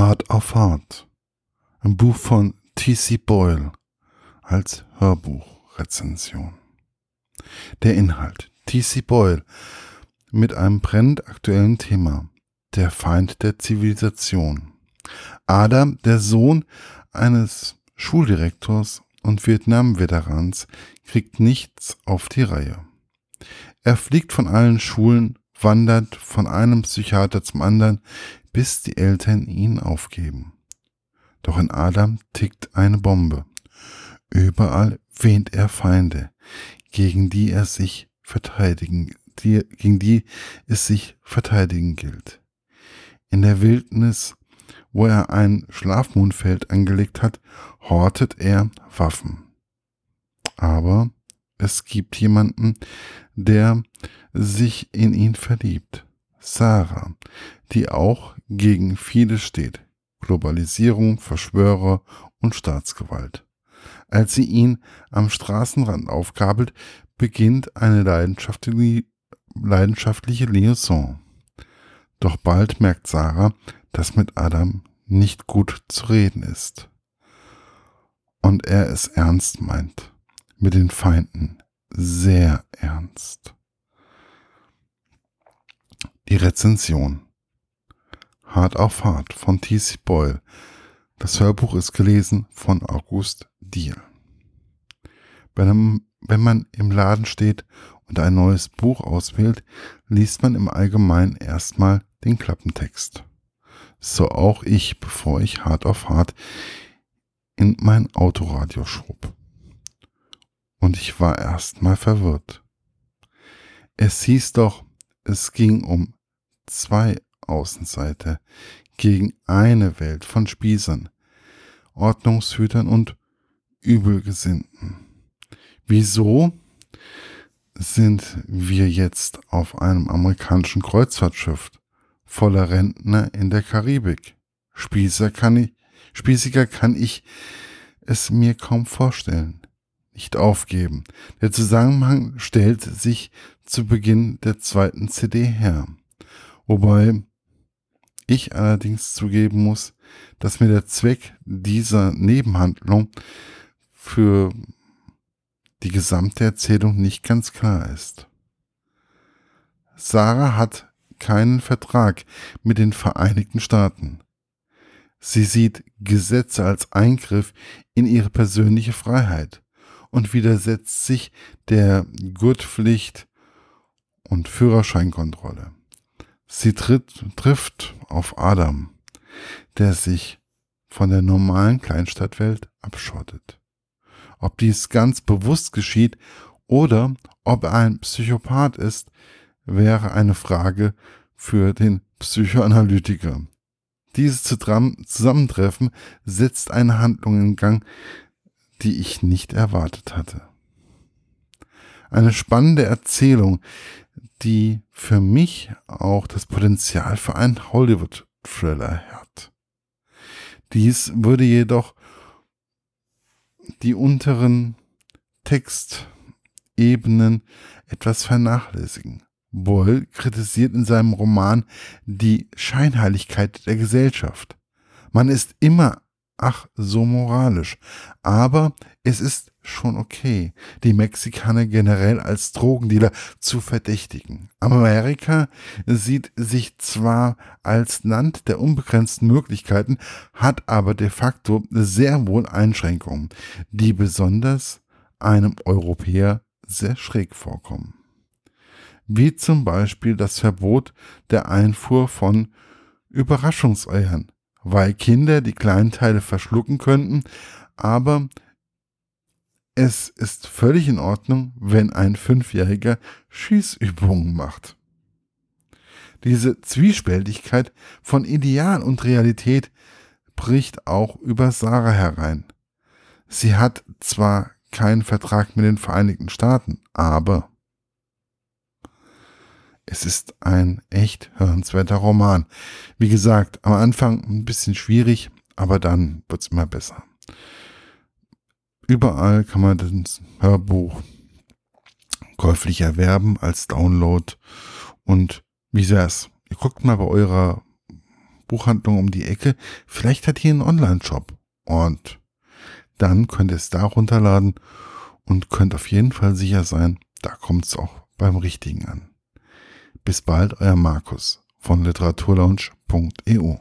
Hard auf Hard. Ein Buch von T.C. Boyle als Hörbuchrezension. Der Inhalt. T.C. Boyle mit einem brennend aktuellen Thema. Der Feind der Zivilisation. Adam, der Sohn eines Schuldirektors und Vietnam-Veterans, kriegt nichts auf die Reihe. Er fliegt von allen Schulen, wandert von einem Psychiater zum anderen, bis die Eltern ihn aufgeben. Doch in Adam tickt eine Bombe. Überall wähnt er Feinde, gegen die er sich verteidigen, die, gegen die es sich verteidigen gilt. In der Wildnis, wo er ein Schlafmondfeld angelegt hat, hortet er Waffen. Aber es gibt jemanden, der sich in ihn verliebt. Sarah, die auch gegen vieles steht. Globalisierung, Verschwörer und Staatsgewalt. Als sie ihn am Straßenrand aufgabelt, beginnt eine leidenschaftliche, leidenschaftliche Liaison. Doch bald merkt Sarah, dass mit Adam nicht gut zu reden ist. Und er es ernst meint. Mit den Feinden. Sehr ernst. Die Rezension. Hart auf Hart von T.C. Boyle. Das Hörbuch ist gelesen von August Diehl. Wenn, wenn man im Laden steht und ein neues Buch auswählt, liest man im Allgemeinen erstmal den Klappentext. So auch ich, bevor ich hart auf hart in mein Autoradio schob. Und ich war erstmal verwirrt. Es hieß doch, es ging um zwei Außenseiter gegen eine Welt von Spießern, Ordnungshütern und Übelgesinnten. Wieso sind wir jetzt auf einem amerikanischen Kreuzfahrtschiff voller Rentner in der Karibik? Spießer kann ich, spießiger kann ich es mir kaum vorstellen. Nicht aufgeben. Der Zusammenhang stellt sich zu Beginn der zweiten CD her. Wobei ich allerdings zugeben muss, dass mir der Zweck dieser Nebenhandlung für die gesamte Erzählung nicht ganz klar ist. Sarah hat keinen Vertrag mit den Vereinigten Staaten. Sie sieht Gesetze als Eingriff in ihre persönliche Freiheit und widersetzt sich der Gurtpflicht und Führerscheinkontrolle. Sie tritt, trifft auf Adam, der sich von der normalen Kleinstadtwelt abschottet. Ob dies ganz bewusst geschieht oder ob er ein Psychopath ist, wäre eine Frage für den Psychoanalytiker. Dieses Zusammentreffen setzt eine Handlung in Gang, die ich nicht erwartet hatte. Eine spannende Erzählung, die für mich auch das Potenzial für einen Hollywood-Thriller hat. Dies würde jedoch die unteren Textebenen etwas vernachlässigen. Boyle kritisiert in seinem Roman die Scheinheiligkeit der Gesellschaft. Man ist immer ach so moralisch, aber es ist schon okay, die Mexikaner generell als Drogendealer zu verdächtigen. Amerika sieht sich zwar als Land der unbegrenzten Möglichkeiten, hat aber de facto sehr wohl Einschränkungen, die besonders einem Europäer sehr schräg vorkommen. Wie zum Beispiel das Verbot der Einfuhr von Überraschungseiern, weil Kinder die kleinen Teile verschlucken könnten, aber es ist völlig in Ordnung, wenn ein Fünfjähriger Schießübungen macht. Diese Zwiespältigkeit von Ideal und Realität bricht auch über Sarah herein. Sie hat zwar keinen Vertrag mit den Vereinigten Staaten, aber es ist ein echt hörenswerter Roman. Wie gesagt, am Anfang ein bisschen schwierig, aber dann wird es immer besser. Überall kann man das Hörbuch käuflich erwerben als Download. Und wie wär's? Ihr guckt mal bei eurer Buchhandlung um die Ecke. Vielleicht hat ihr einen Online-Shop. Und dann könnt ihr es da runterladen und könnt auf jeden Fall sicher sein, da kommt es auch beim Richtigen an. Bis bald, euer Markus von literaturlaunch.eu.